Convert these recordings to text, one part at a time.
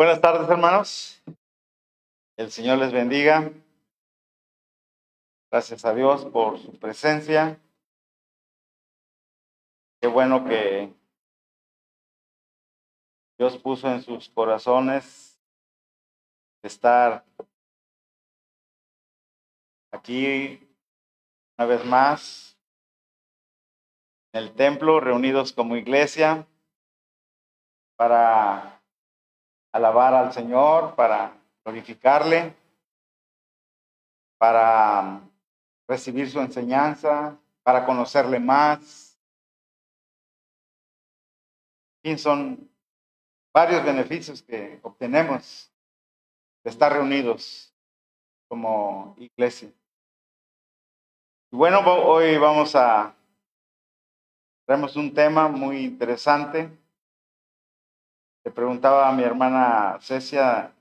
Buenas tardes, hermanos. El Señor les bendiga. Gracias a Dios por su presencia. Qué bueno que Dios puso en sus corazones estar aquí una vez más en el templo, reunidos como iglesia, para alabar al Señor, para glorificarle, para recibir su enseñanza, para conocerle más. Y son varios beneficios que obtenemos de estar reunidos como iglesia. Y bueno, hoy vamos a, tenemos un tema muy interesante. Le preguntaba a mi hermana Cecia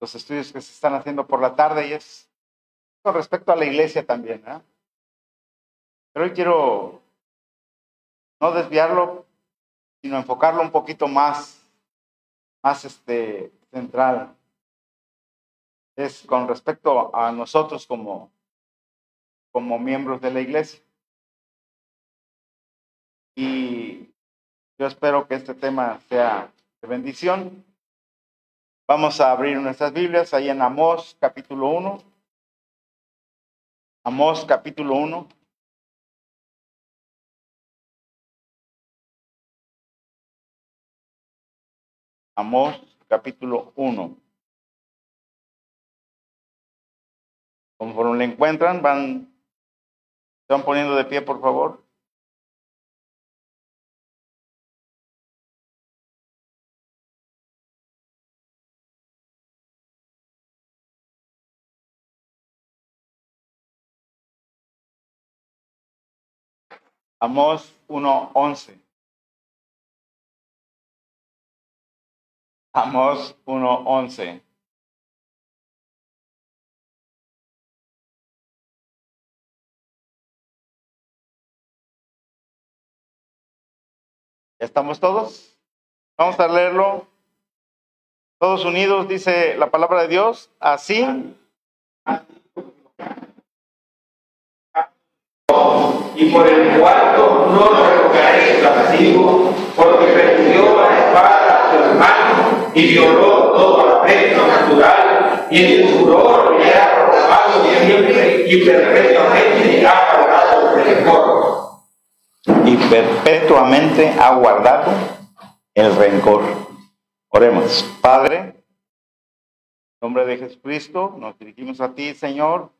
los estudios que se están haciendo por la tarde y es con respecto a la iglesia también. ¿eh? Pero hoy quiero no desviarlo, sino enfocarlo un poquito más, más este, central. Es con respecto a nosotros como, como miembros de la iglesia. Y yo espero que este tema sea bendición. Vamos a abrir nuestras Biblias ahí en Amós capítulo 1. Amós capítulo 1. Amós capítulo 1. Conforme le encuentran, van, van poniendo de pie, por favor. Amós 1.11. Amós 1.11. ¿Estamos todos? Vamos a leerlo. Todos unidos, dice la palabra de Dios. Así y por el cuarto no revocaré su castigo, porque recibió la espada a su hermano y violó todo afecto natural, y en su furor le ha arrojado siempre y perpetuamente ha guardado el rencor. Y perpetuamente ha guardado el rencor. Oremos. Padre, en nombre de Jesucristo, nos dirigimos a ti, Señor,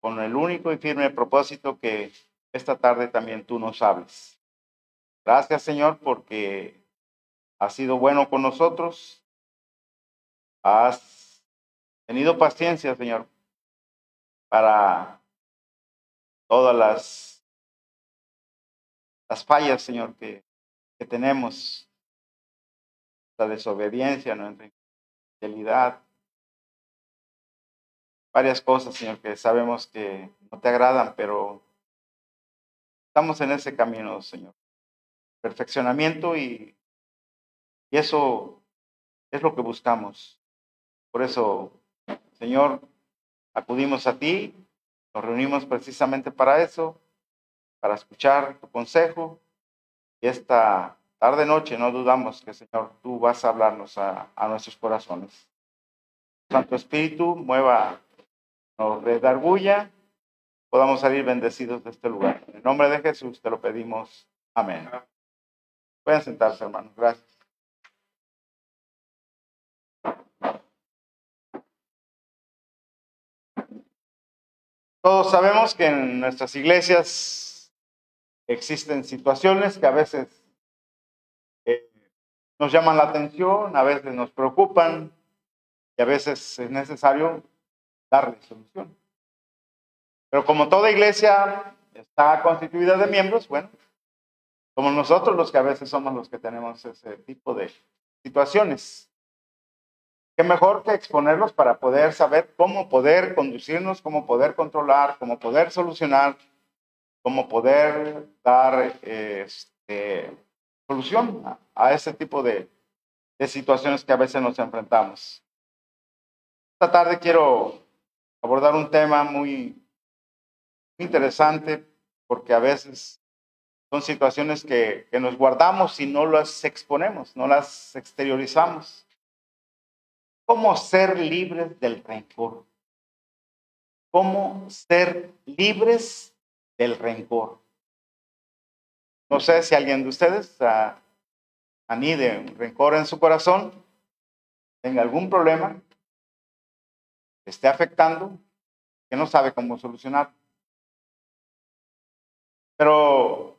con el único y firme propósito que esta tarde también tú nos hables. Gracias, Señor, porque has sido bueno con nosotros. Has tenido paciencia, Señor, para todas las, las fallas, Señor, que, que tenemos. La desobediencia, nuestra infidelidad, varias cosas, Señor, que sabemos que no te agradan, pero Estamos en ese camino, Señor. Perfeccionamiento y, y eso es lo que buscamos. Por eso, Señor, acudimos a ti, nos reunimos precisamente para eso, para escuchar tu consejo. Y esta tarde noche no dudamos que, Señor, tú vas a hablarnos a, a nuestros corazones. Santo Espíritu, mueva, nos redarguya podamos salir bendecidos de este lugar. El nombre de Jesús te lo pedimos. Amén. Pueden sentarse, hermanos. Gracias. Todos sabemos que en nuestras iglesias existen situaciones que a veces eh, nos llaman la atención, a veces nos preocupan y a veces es necesario darle solución. Pero como toda iglesia está constituida de miembros, bueno, somos nosotros los que a veces somos los que tenemos ese tipo de situaciones. Qué mejor que exponerlos para poder saber cómo poder conducirnos, cómo poder controlar, cómo poder solucionar, cómo poder dar este, solución a, ese tipo de, de situaciones que a veces nos enfrentamos. Esta tarde quiero abordar un tema muy interesante porque a veces son situaciones que, que, nos guardamos y no las exponemos, no las exteriorizamos. ¿Cómo ser libres del rencor? ¿Cómo ser libres del rencor? No sé si alguien de ustedes anide un rencor en su corazón, tenga algún problema, esté afectando, que no sabe cómo solucionar. Pero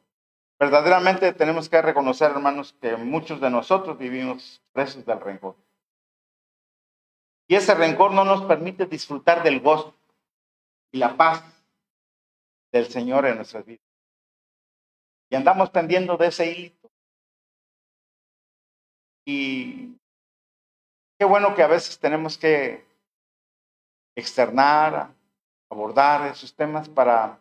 verdaderamente tenemos que reconocer, hermanos, que muchos de nosotros vivimos presos del rencor. Y ese rencor no nos permite disfrutar del gozo y la paz del Señor en nuestras vidas. Y andamos pendiendo de ese hilo. Y qué bueno que a veces tenemos que externar, abordar esos temas para,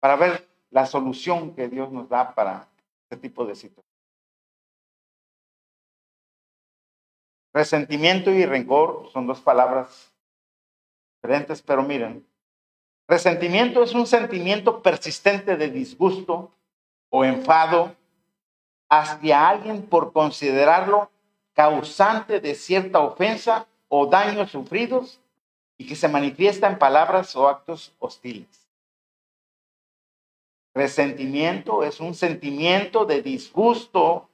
para ver la solución que Dios nos da para este tipo de situaciones. Resentimiento y rencor son dos palabras diferentes, pero miren, resentimiento es un sentimiento persistente de disgusto o enfado hacia alguien por considerarlo causante de cierta ofensa o daños sufridos y que se manifiesta en palabras o actos hostiles. Resentimiento es un sentimiento de disgusto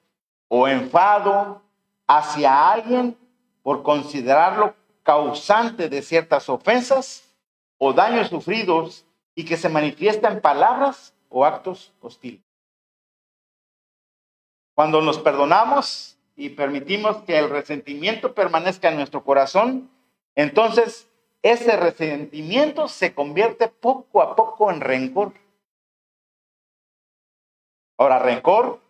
o enfado hacia alguien por considerarlo causante de ciertas ofensas o daños sufridos y que se manifiesta en palabras o actos hostiles. Cuando nos perdonamos y permitimos que el resentimiento permanezca en nuestro corazón, entonces ese resentimiento se convierte poco a poco en rencor. Ahora, rencor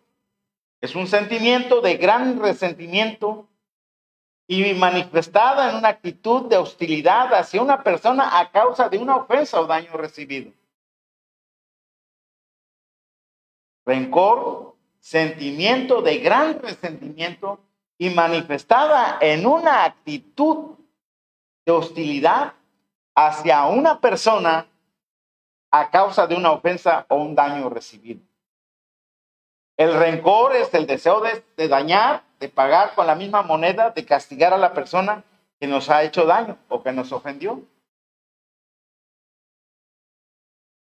es un sentimiento de gran resentimiento y manifestada en una actitud de hostilidad hacia una persona a causa de una ofensa o daño recibido. Rencor, sentimiento de gran resentimiento y manifestada en una actitud de hostilidad hacia una persona a causa de una ofensa o un daño recibido. El rencor es el deseo de, dañar, de pagar con la misma moneda, de castigar a la persona que nos ha hecho daño o que nos ofendió.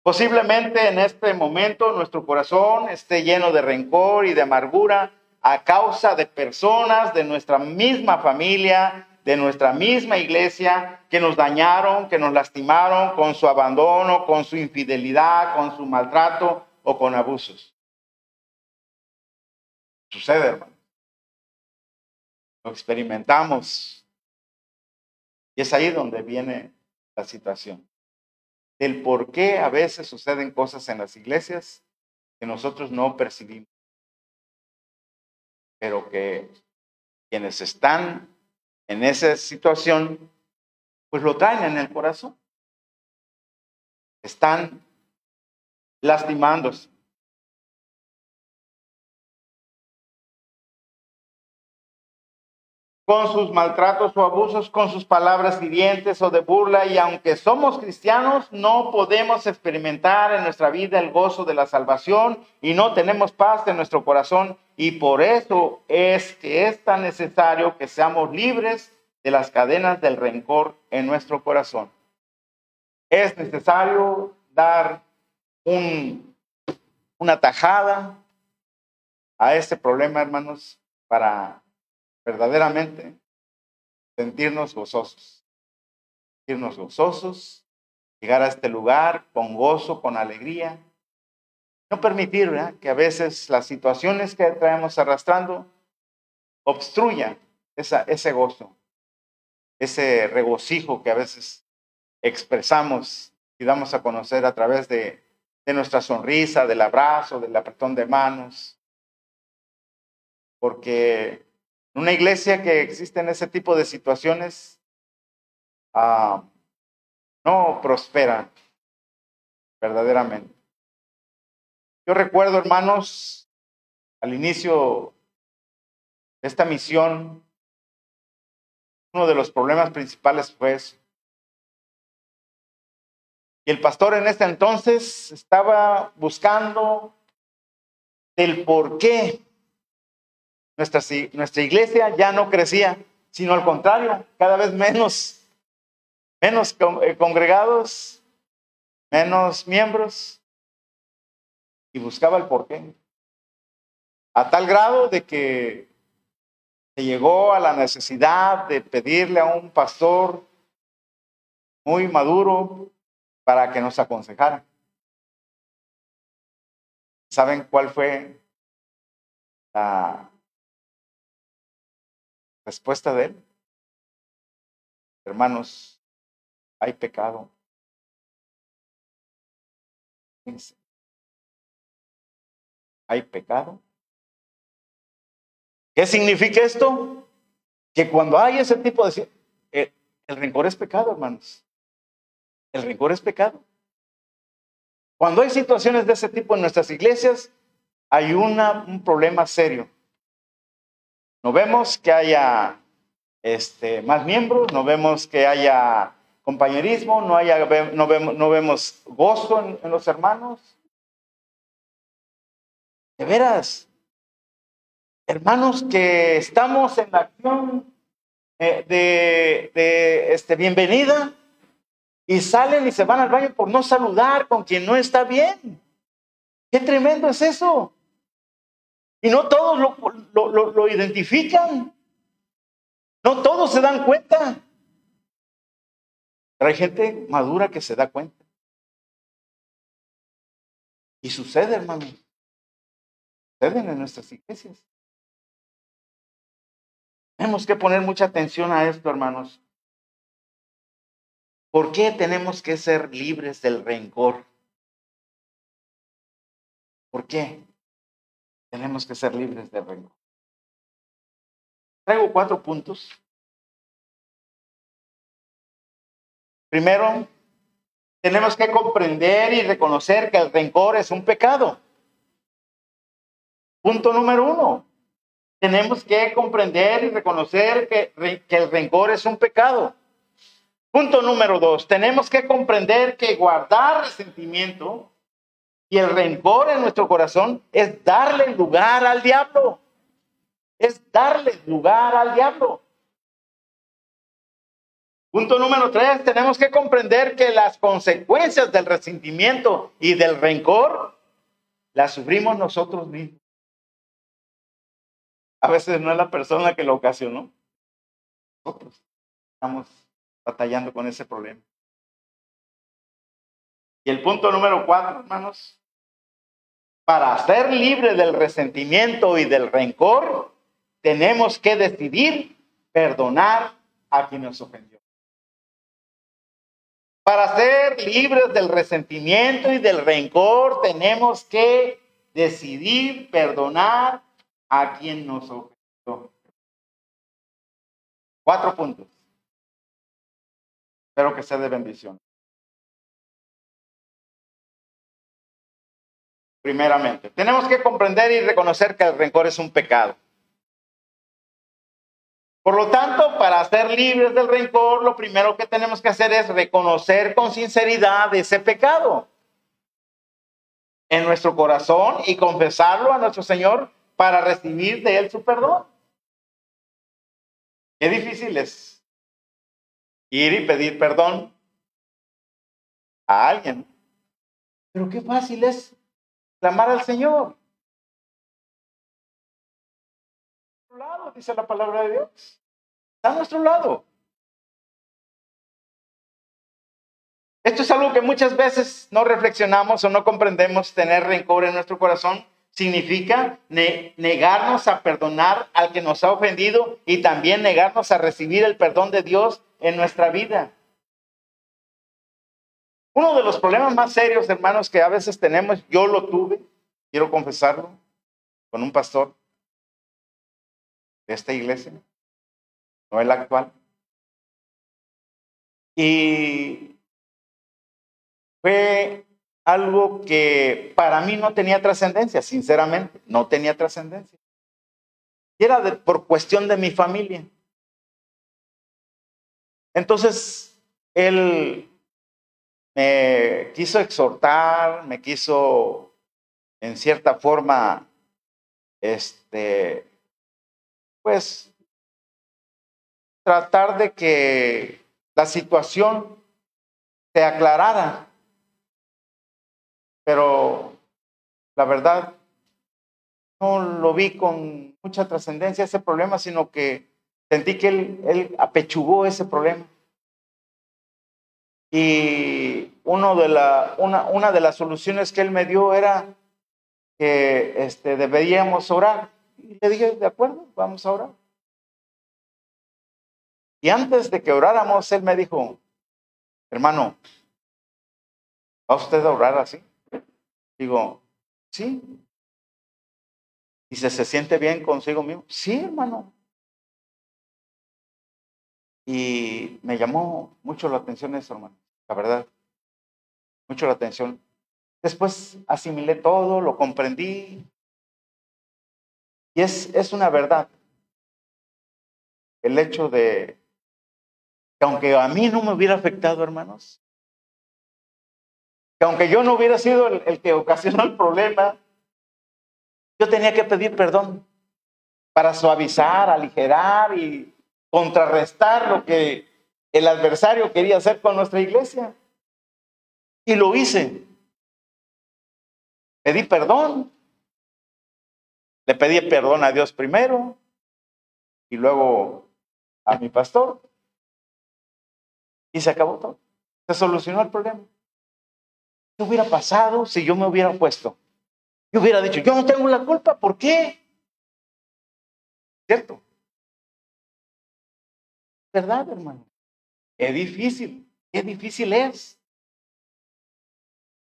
Posiblemente en este momento nuestro corazón esté lleno de rencor y de amargura a causa de personas de nuestra misma familia, de nuestra misma iglesia, que nos dañaron, que nos lastimaron con su abandono, con su infidelidad, con su maltrato o con abusos. Sucede, hermano. Lo experimentamos. Y es ahí donde viene la situación. El por qué a veces suceden cosas en las iglesias que nosotros no percibimos. Pero que quienes están en esa situación, pues lo traen en el corazón. Están lastimándose. Con sus maltratos o abusos, con sus palabras hirientes o de burla, y aunque somos cristianos, no podemos experimentar en nuestra vida el gozo de la salvación y no tenemos paz en nuestro corazón, y por eso es que es tan necesario que seamos libres de las cadenas del rencor en nuestro corazón. Es necesario dar un, una tajada a este problema, hermanos, para verdaderamente sentirnos gozosos. Sentirnos gozosos, llegar a este lugar con gozo, con alegría. No permitir que a veces las situaciones que traemos arrastrando obstruyan ese gozo, ese regocijo que a veces expresamos y damos a conocer a través de, de nuestra sonrisa, del abrazo, del apretón de manos. Porque una iglesia que existe en ese tipo de situaciones ah, no prospera verdaderamente. Yo recuerdo, hermanos, al inicio esta misión, uno de los problemas principales fue eso. Y el pastor en este entonces estaba buscando el por qué nuestra, nuestra iglesia ya no crecía, sino al contrario, cada vez menos, menos eh, congregados, menos miembros, y buscaba el por qué. A tal grado de que se llegó a la necesidad de pedirle a un pastor muy maduro para que nos aconsejara. ¿Saben cuál fue la respuesta de él? Hermanos, hay pecado. Hay pecado. ¿Qué significa esto? Que cuando hay ese tipo de... El, el rencor es pecado, hermanos. El rencor es pecado. Cuando hay situaciones de ese tipo en nuestras iglesias, hay una, un problema serio. No vemos que haya este, más miembros, no vemos que haya compañerismo, no, haya, no, vemos, no vemos gozo en, los hermanos. De veras, hermanos que estamos en la acción eh, de, de este, bienvenida, y salen y se van al baño por no saludar con quien no está bien. Qué tremendo es eso. Y no todos lo, lo, identifican. No todos se dan cuenta. Pero hay gente madura que se da cuenta. Y sucede, hermano. Suceden en nuestras iglesias. Tenemos que poner mucha atención a esto, hermanos. ¿Por qué tenemos que ser libres del rencor? ¿Por qué tenemos que ser libres del rencor? Traigo cuatro puntos. Primero, tenemos que comprender y reconocer que el rencor es un pecado. Punto número uno, tenemos que comprender y reconocer que, que el rencor es un pecado. Punto número dos, tenemos que comprender que guardar resentimiento y el rencor en nuestro corazón es darle lugar al diablo. Es darle lugar al diablo. Punto número tres, tenemos que comprender que las consecuencias del resentimiento y del rencor las sufrimos nosotros mismos. A veces no es la persona que lo ocasionó. Nosotros estamos batallando con ese problema. Y el punto número cuatro, hermanos, para ser libre del resentimiento y del rencor, tenemos que decidir perdonar a quien nos ofendió. Para ser libres del resentimiento y del rencor, tenemos que decidir perdonar a quien nos ofendió. Cuatro puntos. Espero que sea de bendición. Primeramente, tenemos que comprender y reconocer que el rencor es un pecado. Por lo tanto, para ser libres del rencor, lo primero que tenemos que hacer es reconocer con sinceridad ese pecado en nuestro corazón y confesarlo a nuestro Señor para recibir de Él su perdón. Qué difícil es ir y pedir perdón a alguien. Pero qué fácil es clamar al Señor. Lado, dice la palabra de Dios. A nuestro lado. Esto es algo que muchas veces no reflexionamos o no comprendemos. Tener rencor en nuestro corazón significa negarnos a perdonar al que nos ha ofendido y también negarnos a recibir el perdón de Dios en nuestra vida. Uno de los problemas más serios, hermanos, que a veces tenemos, yo lo tuve, quiero confesarlo, con un pastor de esta iglesia, no el actual. Y fue algo que para mí no tenía trascendencia, sinceramente, no tenía trascendencia. Y era de, por cuestión de mi familia. Entonces, él quiso exhortar, me quiso, en cierta forma, este, pues, tratar de que la situación se aclarara. Pero la verdad, no lo vi con mucha trascendencia ese problema, sino que sentí que él, él apechugó ese problema. Y uno de la, una, de las soluciones que él me dio era que este, deberíamos orar. Y le dije, de acuerdo, vamos a orar. Y antes de que oráramos, él me dijo, hermano, ¿va usted a orar así? Digo, sí. Dice, ¿se siente bien consigo mismo? Sí, hermano. Y me llamó mucho la atención eso, hermano, la verdad. Mucho la atención. Después asimilé todo, lo comprendí. Y es, es una verdad. El hecho de que aunque a mí no me hubiera afectado, hermanos, que aunque yo no hubiera sido el, el que ocasionó el problema, yo tenía que pedir perdón para suavizar, aligerar y contrarrestar lo que el adversario quería hacer con nuestra iglesia. Y lo hice. Pedí perdón. Le pedí perdón a Dios primero y luego a mi pastor. Y se acabó todo. Se solucionó el problema. ¿Qué hubiera pasado si yo me hubiera puesto? Yo hubiera dicho, yo no tengo la culpa, ¿por qué? ¿Cierto? ¿Verdad, hermano? Es difícil, qué difícil es.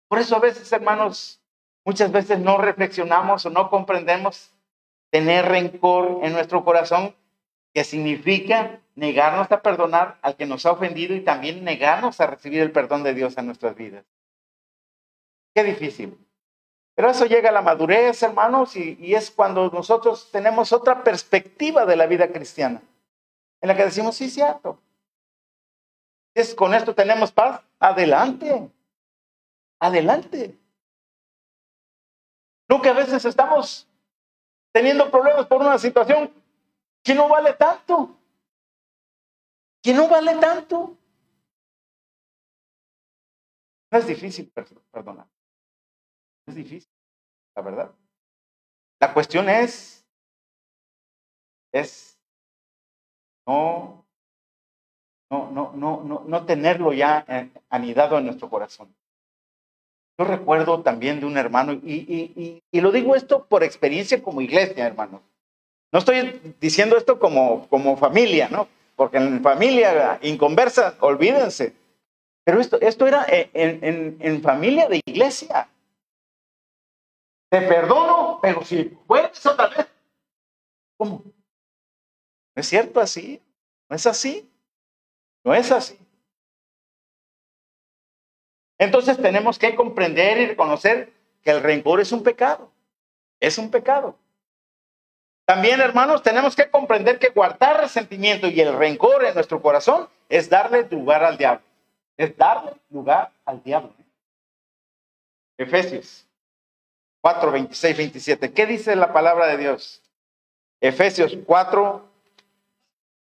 Por eso a veces, hermanos, muchas veces no reflexionamos o no comprendemos tener rencor en nuestro corazón, que significa negarnos a perdonar al que nos ha ofendido y también negarnos a recibir el perdón de Dios en nuestras vidas. Qué difícil. Pero eso llega a la madurez, hermanos, y, es cuando nosotros tenemos otra perspectiva de la vida cristiana, en la que decimos, sí, cierto. Es con esto tenemos paz. Adelante. Adelante. No que a veces estamos teniendo problemas por una situación que no vale tanto que no vale tanto. No es difícil perdonar. Es difícil, la verdad. La cuestión es, es no, no, no, no, no, no tenerlo ya anidado en nuestro corazón. Yo recuerdo también de un hermano, y, y, y, lo digo esto por experiencia como iglesia, hermanos. No estoy diciendo esto como, como familia, ¿no? porque en familia inconversa, olvídense. Pero esto, esto era en, en, en familia de iglesia. Te perdono, pero si puedes otra vez. ¿Cómo? ¿No es cierto así? ¿No es así? No es así. Entonces tenemos que comprender y reconocer que el rencor es un pecado. Es un pecado. También, hermanos, tenemos que comprender que guardar resentimiento y el rencor en nuestro corazón es darle lugar al diablo. Es darle lugar al diablo. Efesios 4, 26, 27. ¿Qué dice la palabra de Dios? Efesios 4,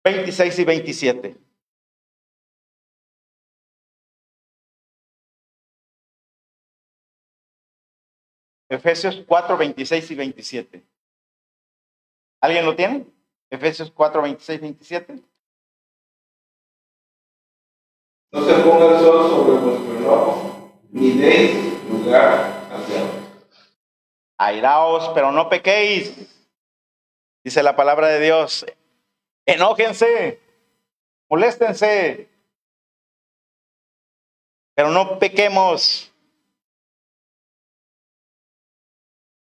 26 y 27. Efesios 4, 26 y 27. ¿Alguien lo tiene? Efesios 4, 26, 27. No se ponga el sol sobre vuestro enojo, ni deis lugar al diablo. Airaos, pero no pequéis. Dice la palabra de Dios. Enójense, moléstense, pero no pequemos.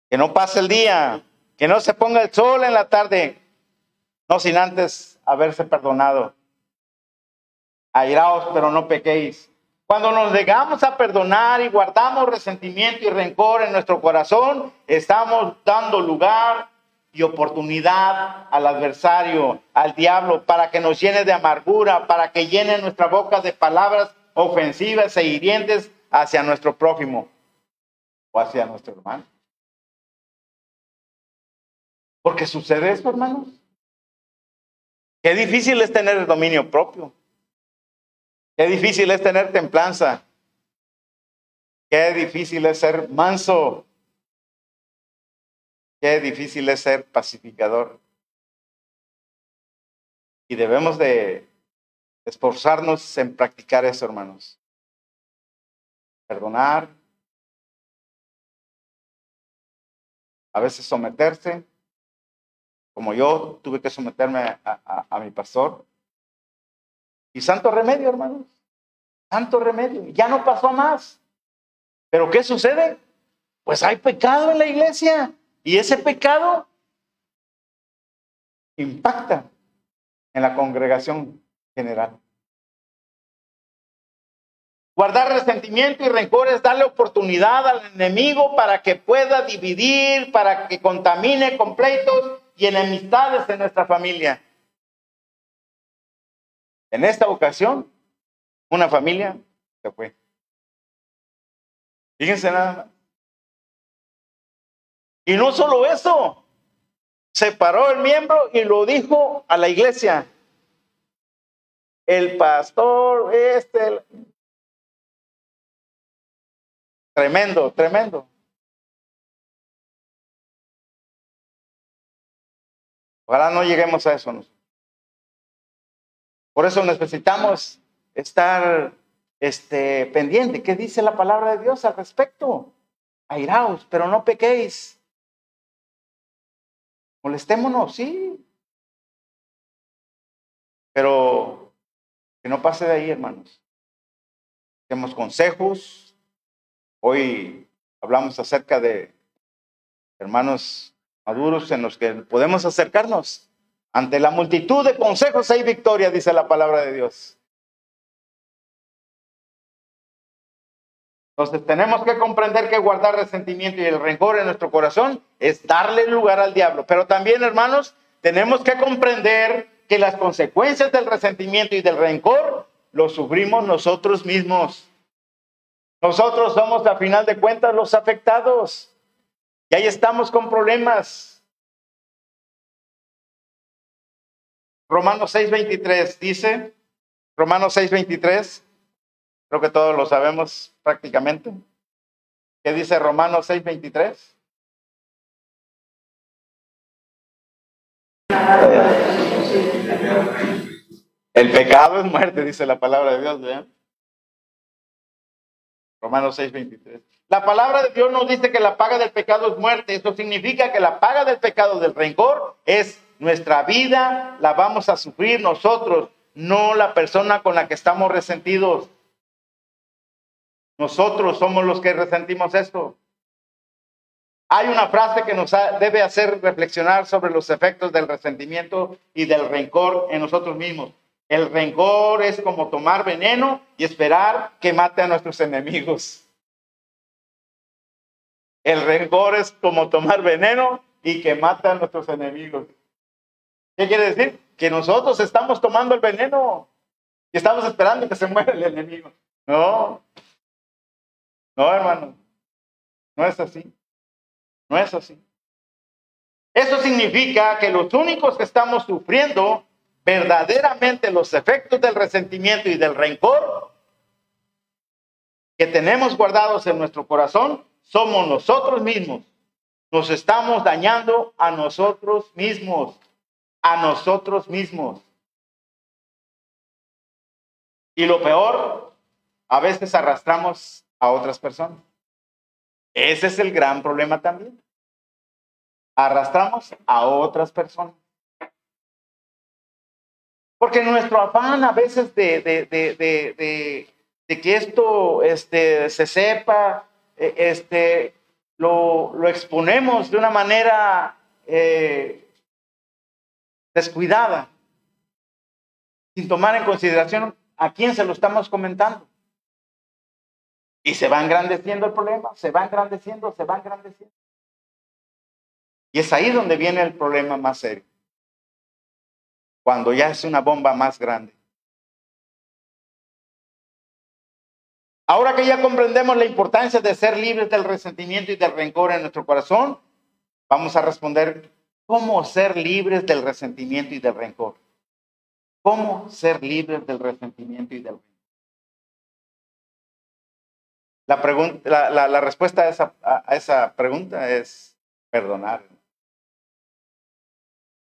Que no pase el día que no se ponga el sol en la tarde, no sin antes haberse perdonado. Airaos, pero no pequéis. Cuando nos negamos a perdonar y guardamos resentimiento y rencor en nuestro corazón, estamos dando lugar y oportunidad al adversario, al diablo, para que nos llene de amargura, para que llene nuestra boca de palabras ofensivas e hirientes hacia nuestro prójimo o hacia nuestro hermano. Porque sucede esto, hermanos. Qué difícil es tener el dominio propio. Qué difícil es tener templanza. Qué difícil es ser manso. Qué difícil es ser pacificador. Y debemos de esforzarnos en practicar eso, hermanos. Perdonar. A veces someterse. Como yo tuve que someterme a, mi pastor. Y santo remedio, hermanos. Santo remedio. Ya no pasó más. Pero ¿qué sucede? Pues hay pecado en la iglesia. Y ese pecado impacta en la congregación general. Guardar resentimiento y rencor es darle oportunidad al enemigo para que pueda dividir, para que contamine completos y enemistades en nuestra familia. En esta ocasión, una familia se fue. Fíjense nada más. Y no solo eso, separó el miembro y lo dijo a la iglesia. El pastor, este, tremendo, tremendo. Ojalá no lleguemos a eso. Por eso necesitamos estar este, pendiente. ¿Qué dice la palabra de Dios al respecto? Airaos, pero no pequéis. Molestémonos, sí. Pero que no pase de ahí, hermanos. Demos consejos. Hoy hablamos acerca de hermanos maduros en los que podemos acercarnos. Ante la multitud de consejos hay victoria, dice la palabra de Dios. Entonces tenemos que comprender que guardar resentimiento y el rencor en nuestro corazón es darle lugar al diablo. Pero también, hermanos, tenemos que comprender que las consecuencias del resentimiento y del rencor lo sufrimos nosotros mismos. Nosotros somos, a final de cuentas, los afectados. Y ahí estamos con problemas. Romanos 6:23 dice, Romanos 6:23, Creo que todos lo sabemos prácticamente. ¿Qué dice Romanos 6:23? El pecado es muerte, dice la palabra de Dios. ¿vean? Romanos 6:23. La palabra de Dios nos dice que la paga del pecado es muerte. Esto significa que la paga del pecado del rencor es nuestra vida, la vamos a sufrir nosotros, no la persona con la que estamos resentidos. Nosotros somos los que resentimos esto. Hay una frase que nos debe hacer reflexionar sobre los efectos del resentimiento y del rencor en nosotros mismos. El rencor es como tomar veneno y esperar que mate a nuestros enemigos. El rencor es como tomar veneno y que mate a nuestros enemigos. ¿Qué quiere decir? Que nosotros estamos tomando el veneno y estamos esperando que se muera el enemigo. No, no, hermano, no es así. No es así. Eso significa que los únicos que estamos sufriendo verdaderamente los efectos del resentimiento y del rencor que tenemos guardados en nuestro corazón somos nosotros mismos. Nos estamos dañando a nosotros mismos, a nosotros mismos. Y lo peor, a veces arrastramos a otras personas. Ese es el gran problema también. Arrastramos a otras personas. Porque nuestro afán a veces de, de, de, de que esto este, se sepa, este, lo, lo, exponemos de una manera eh, descuidada, sin tomar en consideración a quién se lo estamos comentando. Y se va engrandeciendo el problema, se va engrandeciendo, se va engrandeciendo. Y es ahí donde viene el problema más serio. Cuando ya es una bomba más grande. Ahora que ya comprendemos la importancia de ser libres del resentimiento y del rencor en nuestro corazón, vamos a responder cómo ser libres del resentimiento y del rencor. ¿Cómo ser libres del resentimiento y del rencor? La, pregunta, la, respuesta a esa, a esa pregunta es perdonar.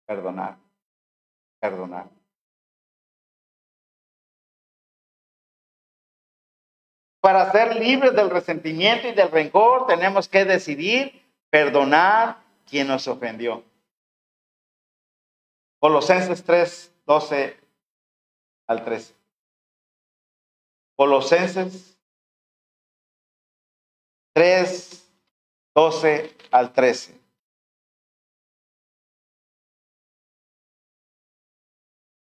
Perdonar. Perdonar. Para ser libres del resentimiento y del rencor, tenemos que decidir perdonar quien nos ofendió. Colosenses 3, 12 al 13. Colosenses 3, 12 al 13.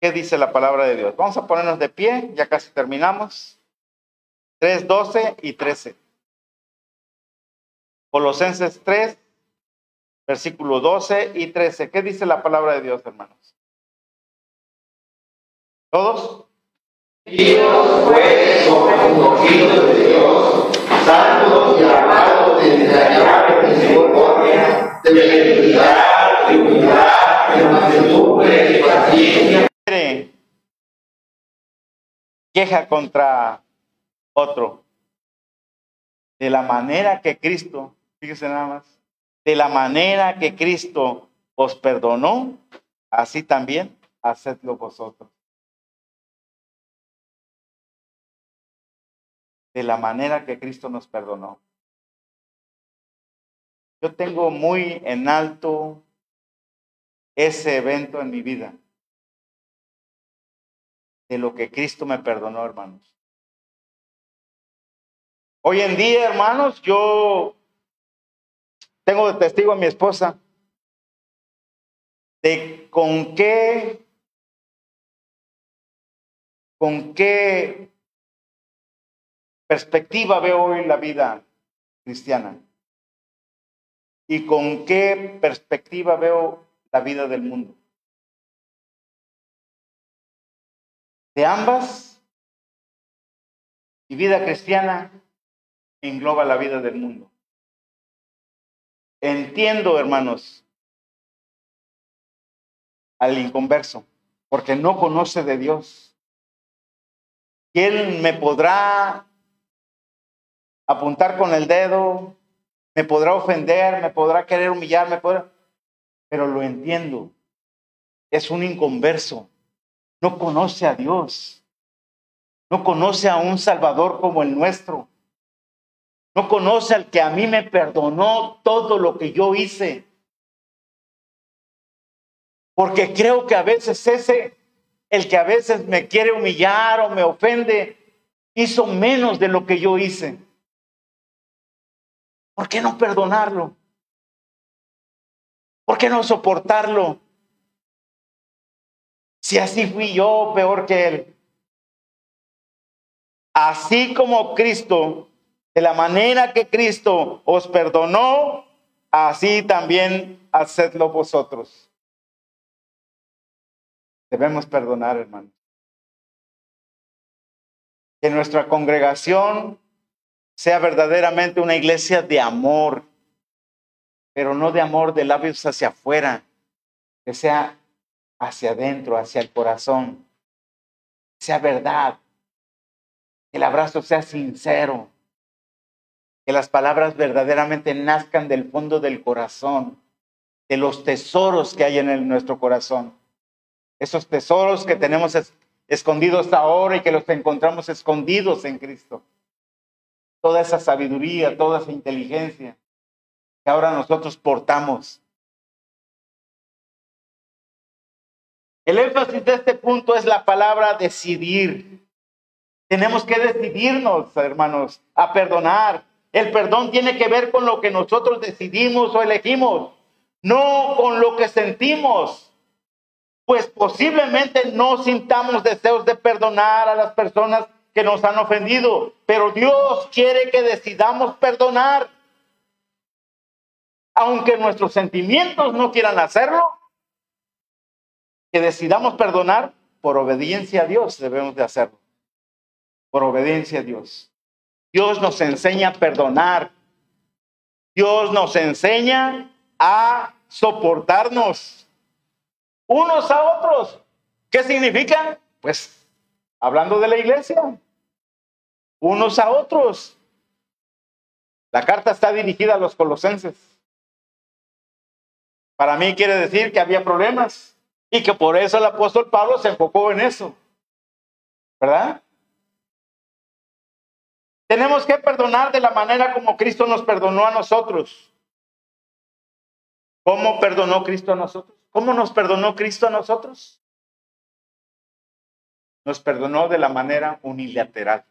¿Qué dice la palabra de Dios? Vamos a ponernos de pie, ya casi terminamos. 3, 12 y 13. Colosenses 3, versículo 12 y 13. ¿Qué dice la palabra de Dios, hermanos? ¿Todos? Dios fue sobre de Dios, santos y amados de entrañable misericordia, de felicidad, de humildad, de mansedumbre, de paciencia. Queja contra otro. De la manera que Cristo, fíjese nada más, de la manera que Cristo os perdonó, así también hacedlo vosotros. De la manera que Cristo nos perdonó. Yo tengo muy en alto ese evento en mi vida. De lo que Cristo me perdonó, hermanos. Hoy en día, hermanos, yo tengo de testigo a mi esposa de con qué, con qué perspectiva veo hoy la vida cristiana y con qué perspectiva veo la vida del mundo. De ambas, mi vida cristiana engloba la vida del mundo. Entiendo, hermanos, al inconverso, porque no conoce de Dios. Él me podrá apuntar con el dedo, me podrá ofender, me podrá querer humillar, me podrá... pero lo entiendo. Es un inconverso. No conoce a Dios. No conoce a un Salvador como el nuestro. No conoce al que a mí me perdonó todo lo que yo hice. Porque creo que a veces ese, el que a veces me quiere humillar o me ofende, hizo menos de lo que yo hice. ¿Por qué no perdonarlo? ¿Por qué no soportarlo? Si así fui yo, peor que él. Así como Cristo de la manera que Cristo os perdonó, así también hacedlo vosotros. Debemos perdonar, hermano. Que nuestra congregación sea verdaderamente una iglesia de amor, pero no de amor de labios hacia afuera, que sea hacia adentro, hacia el corazón, sea verdad, que el abrazo sea sincero, que las palabras verdaderamente nazcan del fondo del corazón, de los tesoros que hay en nuestro corazón. Esos tesoros que tenemos escondidos ahora y que los encontramos escondidos en Cristo. Toda esa sabiduría, toda esa inteligencia que ahora nosotros portamos. El énfasis de este punto es la palabra decidir. Tenemos que decidirnos, hermanos, a perdonar, el perdón tiene que ver con lo que nosotros decidimos o elegimos, no con lo que sentimos. Pues posiblemente no sintamos deseos de perdonar a las personas que nos han ofendido, pero Dios quiere que decidamos perdonar. aunque nuestros sentimientos no quieran hacerlo, que decidamos perdonar por obediencia a Dios, debemos de hacerlo. Por obediencia a Dios. Dios nos enseña a perdonar. Dios nos enseña a soportarnos unos a otros. ¿Qué significa? Pues hablando de la iglesia, unos a otros. La carta está dirigida a los colosenses. Para mí quiere decir que había problemas y que por eso el apóstol Pablo se enfocó en eso. ¿Verdad? Tenemos que perdonar de la manera como Cristo nos perdonó a nosotros. ¿Cómo perdonó Cristo a nosotros? ¿Cómo nos perdonó Cristo a nosotros? Nos perdonó de la manera unilateral.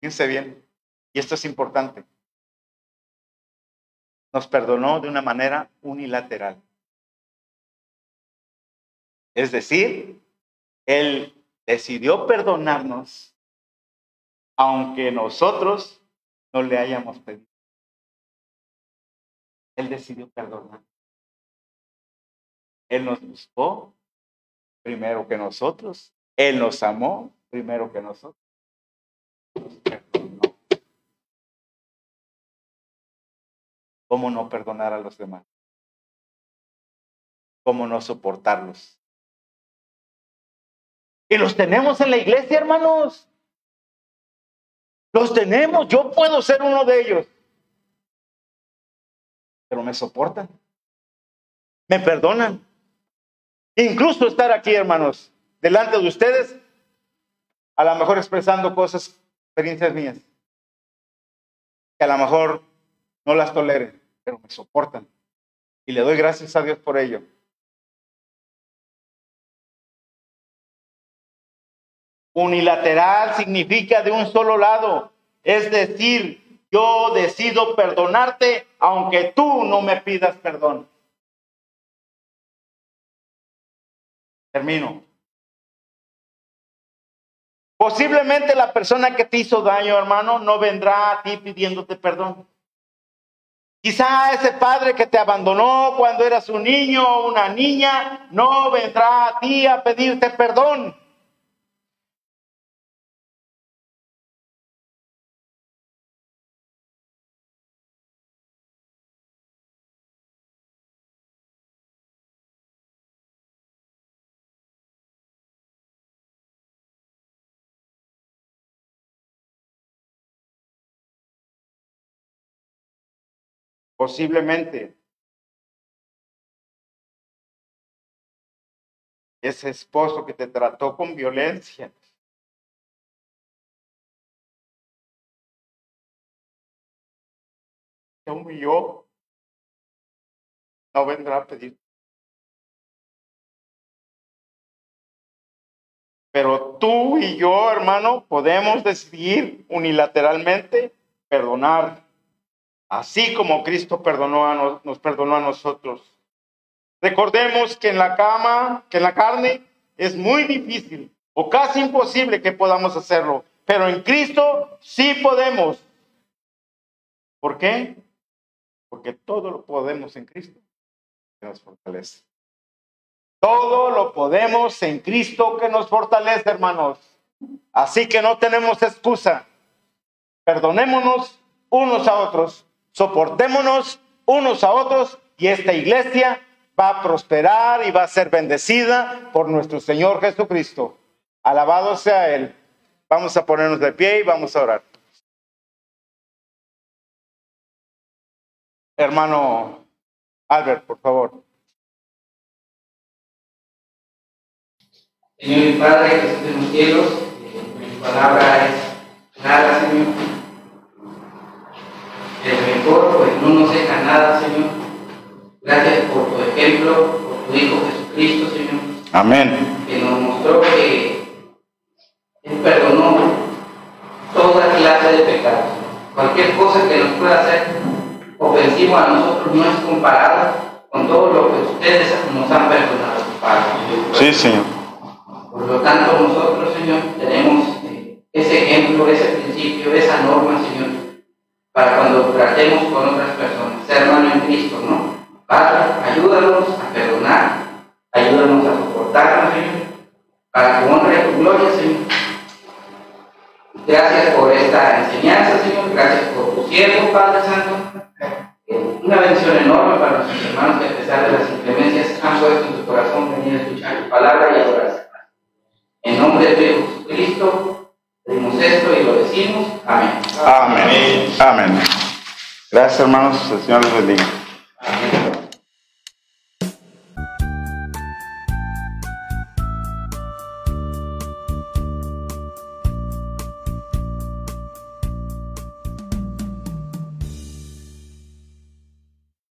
Fíjense bien, y esto es importante. Nos perdonó de una manera unilateral. Es decir, Él decidió perdonarnos aunque nosotros no le hayamos pedido. Él decidió perdonar. Él nos buscó primero que nosotros. Él nos amó primero que nosotros. ¿Cómo no perdonar a los demás? ¿Cómo no soportarlos? Y los tenemos en la iglesia, hermanos. Los tenemos. Yo puedo ser uno de ellos pero me soportan, me perdonan. Incluso estar aquí, hermanos, delante de ustedes, a lo mejor expresando cosas, experiencias mías, que a lo mejor no las toleren, pero me soportan. Y le doy gracias a Dios por ello. Unilateral significa de un solo lado, es decir, yo decido perdonarte aunque tú no me pidas perdón. Termino. Posiblemente la persona que te hizo daño, hermano, no vendrá a ti pidiéndote perdón. Quizá ese padre que te abandonó cuando eras un niño o una niña no vendrá a ti a pedirte perdón. Posiblemente ese esposo que te trató con violencia. Te humilló. No vendrá a pedir. Pero tú y yo, hermano, podemos decidir unilateralmente perdonar así como Cristo perdonó a nos, perdonó a nosotros. Recordemos que en la cama, que en la carne es muy difícil o casi imposible que podamos hacerlo, pero en Cristo sí podemos. ¿Por qué? Porque todo lo podemos en Cristo que nos fortalece. Todo lo podemos en Cristo que nos fortalece, hermanos. Así que no tenemos excusa. Perdonémonos unos a otros soportémonos unos a otros y esta iglesia va a prosperar y va a ser bendecida por nuestro Señor Jesucristo. Alabado sea Él. Vamos a ponernos de pie y vamos a orar. Hermano Albert, por favor. Señor y Padre que estás en los cielos, tu palabra es nada, Señor el mejor, pues no nos deja nada, Señor. Gracias por tu ejemplo, por tu Hijo Jesucristo, Señor. Amén. Que nos mostró que Él perdonó toda clase de pecados. Cualquier cosa que nos pueda hacer ofensivo a nosotros no es comparado con todo lo que ustedes nos han perdonado, Padre. Sí, Señor. Por lo tanto, nosotros, Señor, tenemos ese ejemplo, ese principio, esa norma, Señor para cuando tratemos con otras personas, ser hermano en Cristo, ¿no? Padre, ayúdanos a perdonar, ayúdanos a soportarnos, Señor, para tu honra y tu gloria, Señor. Gracias por esta enseñanza, Señor, gracias por tu siervo, Padre Santo. Una bendición enorme para nuestros hermanos que a pesar de las inclemencias han puesto en su corazón venir a escuchar tu palabra y adorarse. En nombre de Dios, Cristo, Pedimos esto y lo decimos. Amén. Amén. Amén. Amén. Gracias, hermanos. El Señor les bendiga. Amén.